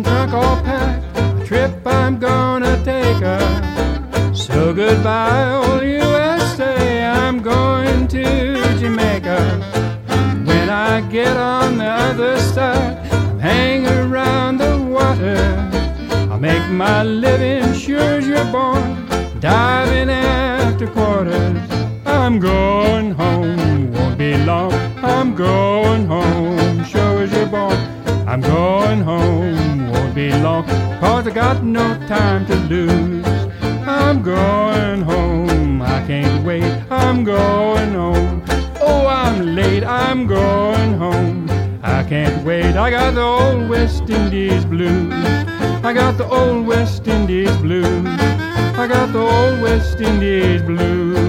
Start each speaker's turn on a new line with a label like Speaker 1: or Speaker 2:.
Speaker 1: and trunk all packed. The trip I'm gonna take her. So goodbye, old USA. I'm going to Jamaica. When I get on the other side, I'll hang around the water. I'll make my living sure as you're born, diving after quarters. I'm going home, won't be long. I'm going home, sure as you're born. I'm going home cause I got no time to lose. I'm going home, I can't wait, I'm going home. Oh, I'm late, I'm going home. I can't wait, I got the old West Indies blues. I got the old West Indies blues. I got the old West Indies blues.